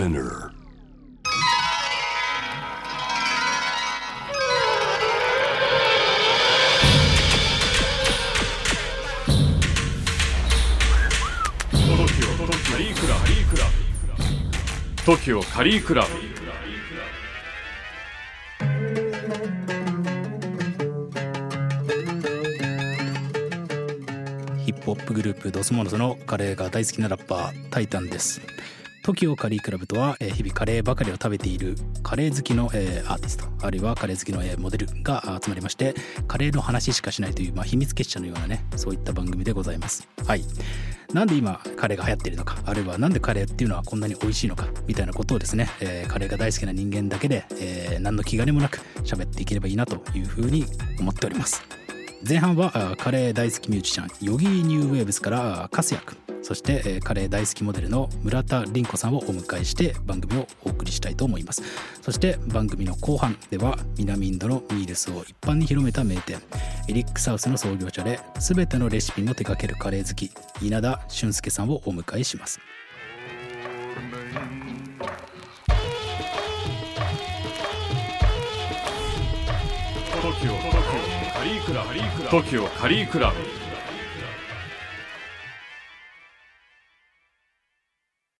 Spinner. カリークラブ TOKIO カリークラブヒップホップグループドスモノスのカレーが大好きなラッパータイタンです TOKIO カリークラブとは、え日々カレーばかりを食べているカレー好きの、えアーティストあるいはカレー好きの、えモデルが集まりましてカレーの話しかしないという、まあ、秘密結社のようなねそういった番組でございます。はい。なんで今カレーが流行っているのかあるいはなんでカレーっていうのはこんなに美味しいのかみたいなことをですね、えーカレーが大好きな人間だけで、えー何の気兼ねもなく喋っていければいいなというふうに思っております。前半はカレー大好きミュージシャンヨギーニューウェーブスからカスヤ君。そしてカレー大好きモデルの村田凛子さんをお迎えして番組をお送りしたいと思います。そして番組の後半では南インドのミールスを一般に広めた名店エリックサウスの創業者で全てのレシピの手掛けるカレー好き稲田俊介さんをお迎えします。東京リークラブ。TOKIO カリークラブ。